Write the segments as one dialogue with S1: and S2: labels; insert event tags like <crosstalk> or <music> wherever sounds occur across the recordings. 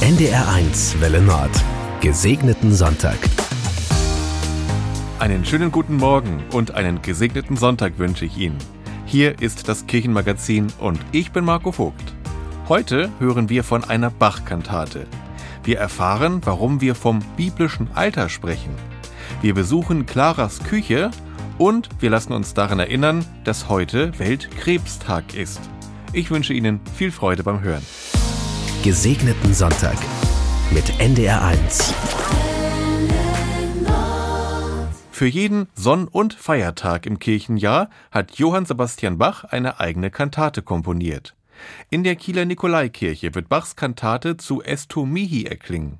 S1: NDR1 Welle Nord. Gesegneten Sonntag.
S2: Einen schönen guten Morgen und einen gesegneten Sonntag wünsche ich Ihnen. Hier ist das Kirchenmagazin und ich bin Marco Vogt. Heute hören wir von einer Bach-Kantate. Wir erfahren, warum wir vom biblischen Alter sprechen. Wir besuchen Claras Küche und wir lassen uns daran erinnern, dass heute Weltkrebstag ist. Ich wünsche Ihnen viel Freude beim Hören.
S1: Gesegneten Sonntag mit NDR1.
S2: Für jeden Sonn- und Feiertag im Kirchenjahr hat Johann Sebastian Bach eine eigene Kantate komponiert. In der Kieler Nikolaikirche wird Bachs Kantate zu Esto Mihi erklingen.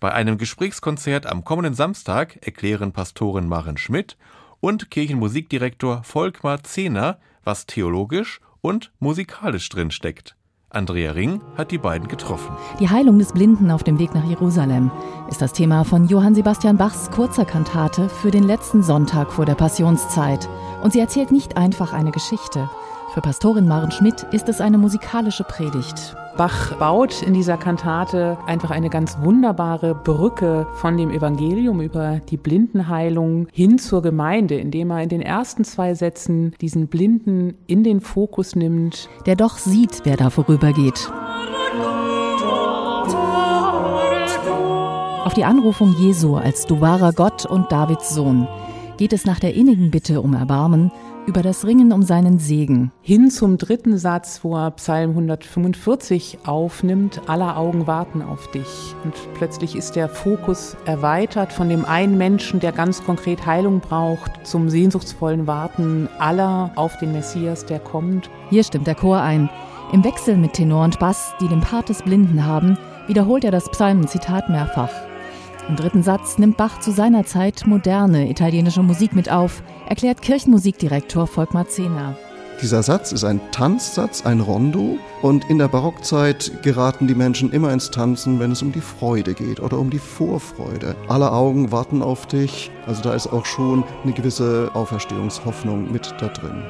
S2: Bei einem Gesprächskonzert am kommenden Samstag erklären Pastorin Maren Schmidt und Kirchenmusikdirektor Volkmar Zehner, was theologisch und musikalisch drin steckt. Andrea Ring hat die beiden getroffen.
S3: Die Heilung des Blinden auf dem Weg nach Jerusalem ist das Thema von Johann Sebastian Bachs kurzer Kantate für den letzten Sonntag vor der Passionszeit. Und sie erzählt nicht einfach eine Geschichte. Für Pastorin Maren Schmidt ist es eine musikalische Predigt.
S4: Bach baut in dieser Kantate einfach eine ganz wunderbare Brücke von dem Evangelium über die Blindenheilung hin zur Gemeinde, indem er in den ersten zwei Sätzen diesen Blinden in den Fokus nimmt.
S3: Der doch sieht, wer da vorübergeht. Auf die Anrufung Jesu als Du wahrer Gott und Davids Sohn geht es nach der innigen Bitte um Erbarmen über das Ringen um seinen Segen.
S4: Hin zum dritten Satz, wo er Psalm 145 aufnimmt, aller Augen warten auf dich. Und plötzlich ist der Fokus erweitert von dem einen Menschen, der ganz konkret Heilung braucht, zum sehnsuchtsvollen Warten aller auf den Messias, der kommt.
S3: Hier stimmt der Chor ein. Im Wechsel mit Tenor und Bass, die den Part des Blinden haben, wiederholt er das Psalmenzitat mehrfach. Im dritten Satz nimmt Bach zu seiner Zeit moderne italienische Musik mit auf, erklärt Kirchenmusikdirektor Volkmar Zehner.
S5: Dieser Satz ist ein Tanzsatz, ein Rondo. Und in der Barockzeit geraten die Menschen immer ins Tanzen, wenn es um die Freude geht oder um die Vorfreude. Alle Augen warten auf dich. Also da ist auch schon eine gewisse Auferstehungshoffnung mit da drin.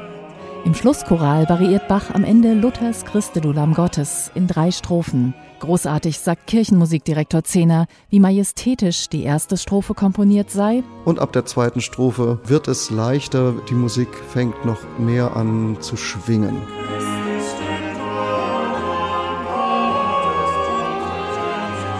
S3: Im Schlusschoral variiert Bach am Ende Luthers Christe du Lamm Gottes in drei Strophen. Großartig sagt Kirchenmusikdirektor Zehner, wie majestätisch die erste Strophe komponiert sei.
S5: Und ab der zweiten Strophe wird es leichter, die Musik fängt noch mehr an zu schwingen.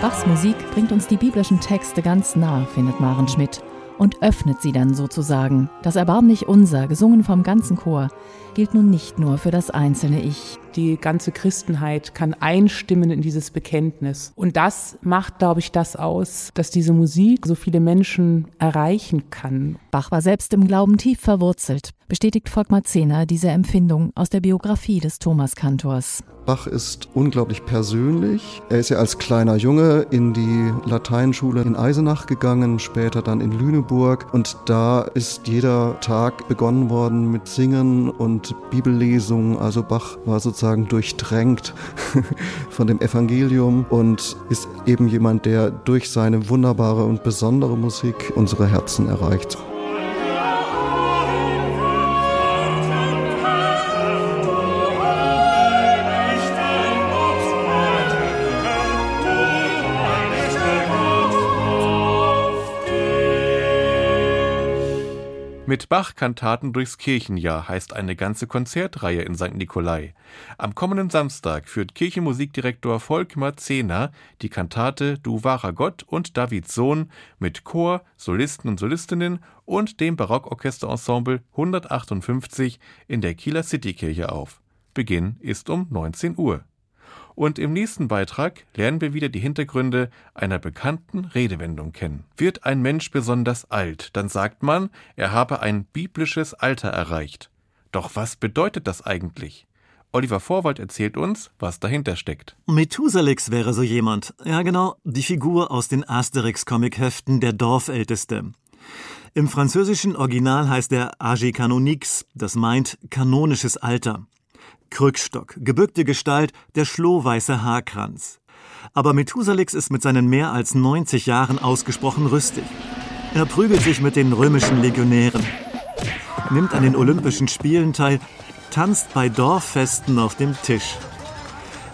S3: Bachs Musik bringt uns die biblischen Texte ganz nah, findet Maren Schmidt, und öffnet sie dann sozusagen. Das Erbarmlich Unser, gesungen vom ganzen Chor, gilt nun nicht nur für das einzelne Ich.
S4: Die ganze Christenheit kann einstimmen in dieses Bekenntnis. Und das macht, glaube ich, das aus, dass diese Musik so viele Menschen erreichen kann.
S3: Bach war selbst im Glauben tief verwurzelt, bestätigt Volkmar Zehner diese Empfindung aus der Biografie des Thomaskantors.
S5: Bach ist unglaublich persönlich. Er ist ja als kleiner Junge in die Lateinschule in Eisenach gegangen, später dann in Lüneburg. Und da ist jeder Tag begonnen worden mit Singen und Bibellesung. Also Bach war sozusagen durchdrängt <laughs> von dem Evangelium und ist eben jemand, der durch seine wunderbare und besondere Musik unsere Herzen erreicht.
S2: Bach-Kantaten durchs Kirchenjahr heißt eine ganze Konzertreihe in St. Nikolai. Am kommenden Samstag führt Kirchenmusikdirektor Volkmar Zehner die Kantate Du wahrer Gott und Davids Sohn mit Chor, Solisten und Solistinnen und dem Barockorchesterensemble 158 in der Kieler Citykirche auf. Beginn ist um 19 Uhr. Und im nächsten Beitrag lernen wir wieder die Hintergründe einer bekannten Redewendung kennen. Wird ein Mensch besonders alt, dann sagt man, er habe ein biblisches Alter erreicht. Doch was bedeutet das eigentlich? Oliver Vorwald erzählt uns, was dahinter steckt.
S6: Methusalix wäre so jemand. Ja, genau, die Figur aus den Asterix-Comic-Heften, der Dorfälteste. Im französischen Original heißt er Age Canonix, das meint kanonisches Alter. Krückstock, gebückte Gestalt, der schlohweiße Haarkranz. Aber Methusalix ist mit seinen mehr als 90 Jahren ausgesprochen rüstig. Er prügelt sich mit den römischen Legionären, nimmt an den Olympischen Spielen teil, tanzt bei Dorffesten auf dem Tisch.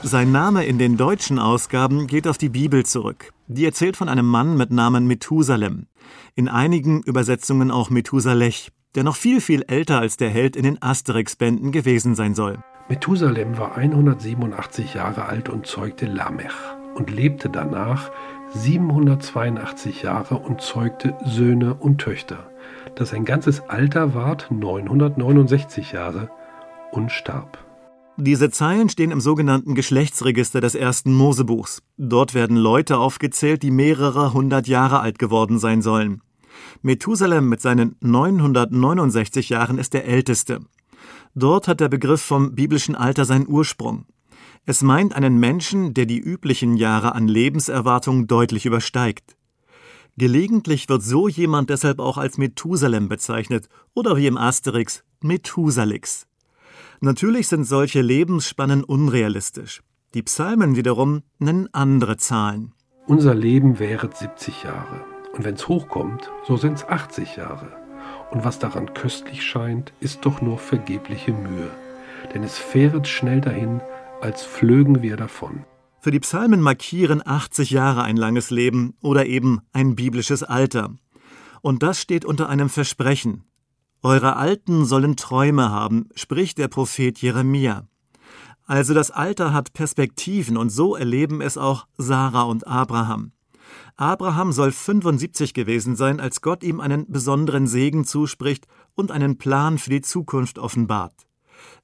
S6: Sein Name in den deutschen Ausgaben geht auf die Bibel zurück. Die erzählt von einem Mann mit Namen Methusalem. In einigen Übersetzungen auch Methusalech, der noch viel, viel älter als der Held in den Asterix-Bänden gewesen sein soll.
S7: Methusalem war 187 Jahre alt und zeugte Lamech und lebte danach 782 Jahre und zeugte Söhne und Töchter, dass sein ganzes Alter ward 969 Jahre und starb.
S6: Diese Zeilen stehen im sogenannten Geschlechtsregister des ersten Mosebuchs. Dort werden Leute aufgezählt, die mehrere hundert Jahre alt geworden sein sollen. Methusalem mit seinen 969 Jahren ist der älteste. Dort hat der Begriff vom biblischen Alter seinen Ursprung. Es meint einen Menschen, der die üblichen Jahre an Lebenserwartung deutlich übersteigt. Gelegentlich wird so jemand deshalb auch als Methusalem bezeichnet oder wie im Asterix Methusalix. Natürlich sind solche Lebensspannen unrealistisch. Die Psalmen wiederum nennen andere Zahlen.
S7: Unser Leben währet 70 Jahre. Und wenn's hochkommt, so sind's 80 Jahre. Und was daran köstlich scheint, ist doch nur vergebliche Mühe. Denn es fähret schnell dahin, als flögen wir davon.
S6: Für die Psalmen markieren 80 Jahre ein langes Leben oder eben ein biblisches Alter. Und das steht unter einem Versprechen, eure Alten sollen Träume haben, spricht der Prophet Jeremia. Also das Alter hat Perspektiven und so erleben es auch Sarah und Abraham. Abraham soll 75 gewesen sein, als Gott ihm einen besonderen Segen zuspricht und einen Plan für die Zukunft offenbart.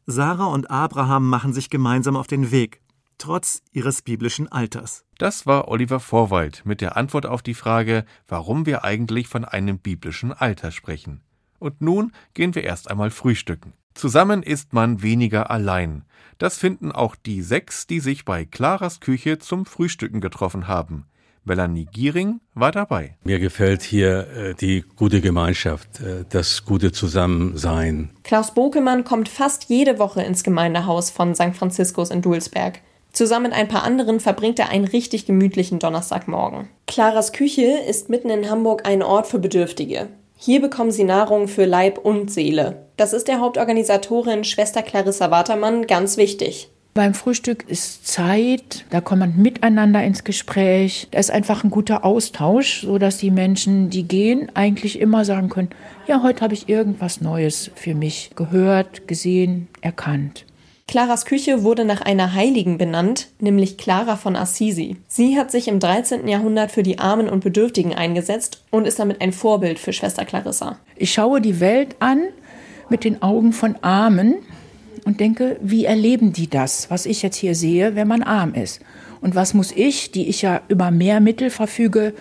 S6: Sarah und Abraham machen sich gemeinsam auf den Weg, trotz ihres biblischen Alters.
S2: Das war Oliver Vorwald mit der Antwort auf die Frage, warum wir eigentlich von einem biblischen Alter sprechen. Und nun gehen wir erst einmal frühstücken. Zusammen ist man weniger allein. Das finden auch die sechs, die sich bei Claras Küche zum Frühstücken getroffen haben. Melanie Giering war dabei.
S8: Mir gefällt hier äh, die gute Gemeinschaft, äh, das gute Zusammensein.
S9: Klaus Bokemann kommt fast jede Woche ins Gemeindehaus von St. Franziskus in Dulsberg. Zusammen mit ein paar anderen verbringt er einen richtig gemütlichen Donnerstagmorgen. Claras Küche ist mitten in Hamburg ein Ort für Bedürftige. Hier bekommen sie Nahrung für Leib und Seele. Das ist der Hauptorganisatorin Schwester Clarissa Watermann ganz wichtig.
S10: Beim Frühstück ist Zeit, da kommt man miteinander ins Gespräch. Da ist einfach ein guter Austausch, sodass die Menschen, die gehen, eigentlich immer sagen können, ja, heute habe ich irgendwas Neues für mich gehört, gesehen, erkannt.
S9: Claras Küche wurde nach einer Heiligen benannt, nämlich Clara von Assisi. Sie hat sich im 13. Jahrhundert für die Armen und Bedürftigen eingesetzt und ist damit ein Vorbild für Schwester Clarissa.
S10: Ich schaue die Welt an mit den Augen von Armen und denke, wie erleben die das, was ich jetzt hier sehe, wenn man arm ist? Und was muss ich, die ich ja über mehr Mittel verfüge,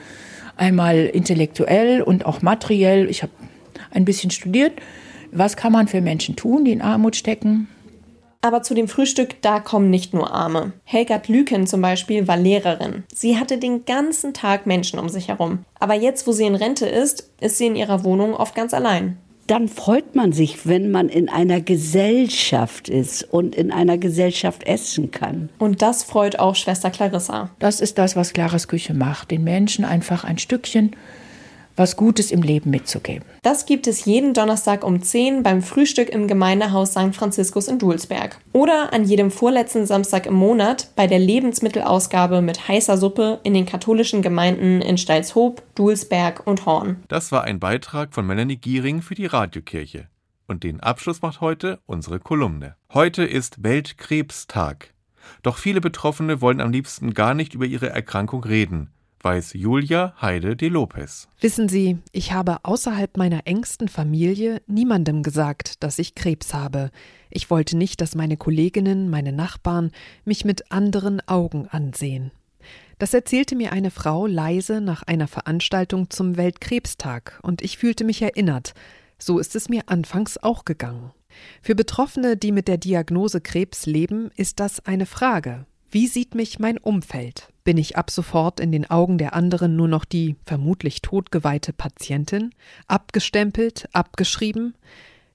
S10: einmal intellektuell und auch materiell, ich habe ein bisschen studiert, was kann man für Menschen tun, die in Armut stecken?
S9: Aber zu dem Frühstück, da kommen nicht nur Arme. Helgard Lüken zum Beispiel war Lehrerin. Sie hatte den ganzen Tag Menschen um sich herum. Aber jetzt, wo sie in Rente ist, ist sie in ihrer Wohnung oft ganz allein.
S11: Dann freut man sich, wenn man in einer Gesellschaft ist und in einer Gesellschaft essen kann.
S9: Und das freut auch Schwester Clarissa.
S10: Das ist das, was Claras Küche macht. Den Menschen einfach ein Stückchen was Gutes im Leben mitzugeben.
S9: Das gibt es jeden Donnerstag um 10 beim Frühstück im Gemeindehaus St. Franziskus in Dulsberg. Oder an jedem vorletzten Samstag im Monat bei der Lebensmittelausgabe mit heißer Suppe in den katholischen Gemeinden in Steilshoop, Dulsberg und Horn.
S2: Das war ein Beitrag von Melanie Giering für die Radiokirche. Und den Abschluss macht heute unsere Kolumne. Heute ist Weltkrebstag. Doch viele Betroffene wollen am liebsten gar nicht über ihre Erkrankung reden weiß Julia Heide de Lopez.
S12: Wissen Sie, ich habe außerhalb meiner engsten Familie niemandem gesagt, dass ich Krebs habe. Ich wollte nicht, dass meine Kolleginnen, meine Nachbarn mich mit anderen Augen ansehen. Das erzählte mir eine Frau leise nach einer Veranstaltung zum Weltkrebstag, und ich fühlte mich erinnert. So ist es mir anfangs auch gegangen. Für Betroffene, die mit der Diagnose Krebs leben, ist das eine Frage. Wie sieht mich mein Umfeld? Bin ich ab sofort in den Augen der anderen nur noch die vermutlich totgeweihte Patientin? Abgestempelt, abgeschrieben?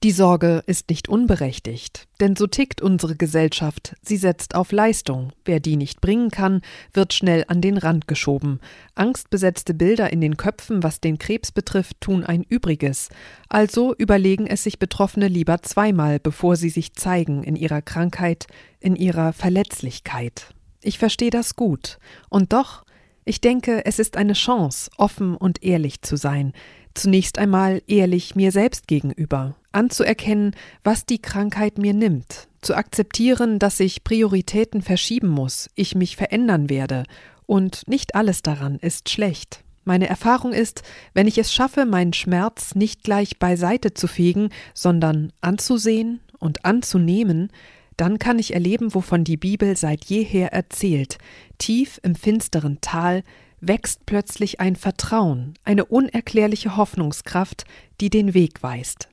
S12: Die Sorge ist nicht unberechtigt, denn so tickt unsere Gesellschaft. Sie setzt auf Leistung. Wer die nicht bringen kann, wird schnell an den Rand geschoben. Angstbesetzte Bilder in den Köpfen, was den Krebs betrifft, tun ein Übriges. Also überlegen es sich Betroffene lieber zweimal, bevor sie sich zeigen in ihrer Krankheit, in ihrer Verletzlichkeit. Ich verstehe das gut. Und doch, ich denke, es ist eine Chance, offen und ehrlich zu sein. Zunächst einmal ehrlich mir selbst gegenüber, anzuerkennen, was die Krankheit mir nimmt, zu akzeptieren, dass ich Prioritäten verschieben muss, ich mich verändern werde, und nicht alles daran ist schlecht. Meine Erfahrung ist, wenn ich es schaffe, meinen Schmerz nicht gleich beiseite zu fegen, sondern anzusehen und anzunehmen, dann kann ich erleben, wovon die Bibel seit jeher erzählt. Tief im finsteren Tal wächst plötzlich ein Vertrauen, eine unerklärliche Hoffnungskraft, die den Weg weist.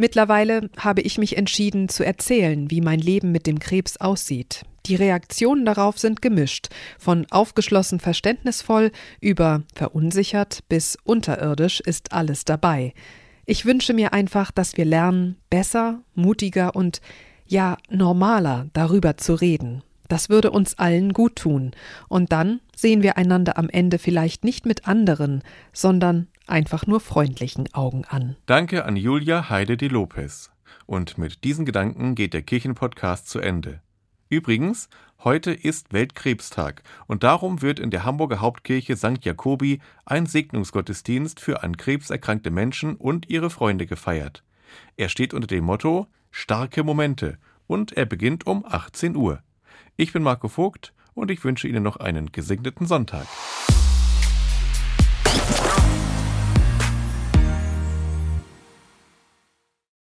S12: Mittlerweile habe ich mich entschieden zu erzählen, wie mein Leben mit dem Krebs aussieht. Die Reaktionen darauf sind gemischt, von aufgeschlossen verständnisvoll über verunsichert bis unterirdisch ist alles dabei. Ich wünsche mir einfach, dass wir lernen, besser, mutiger und ja normaler darüber zu reden. Das würde uns allen gut tun. Und dann sehen wir einander am Ende vielleicht nicht mit anderen, sondern einfach nur freundlichen Augen an.
S2: Danke an Julia Heide de Lopez. Und mit diesen Gedanken geht der Kirchenpodcast zu Ende. Übrigens, heute ist Weltkrebstag und darum wird in der Hamburger Hauptkirche St. Jakobi ein Segnungsgottesdienst für an Krebs erkrankte Menschen und ihre Freunde gefeiert. Er steht unter dem Motto Starke Momente und er beginnt um 18 Uhr. Ich bin Marco Vogt und ich wünsche Ihnen noch einen gesegneten Sonntag.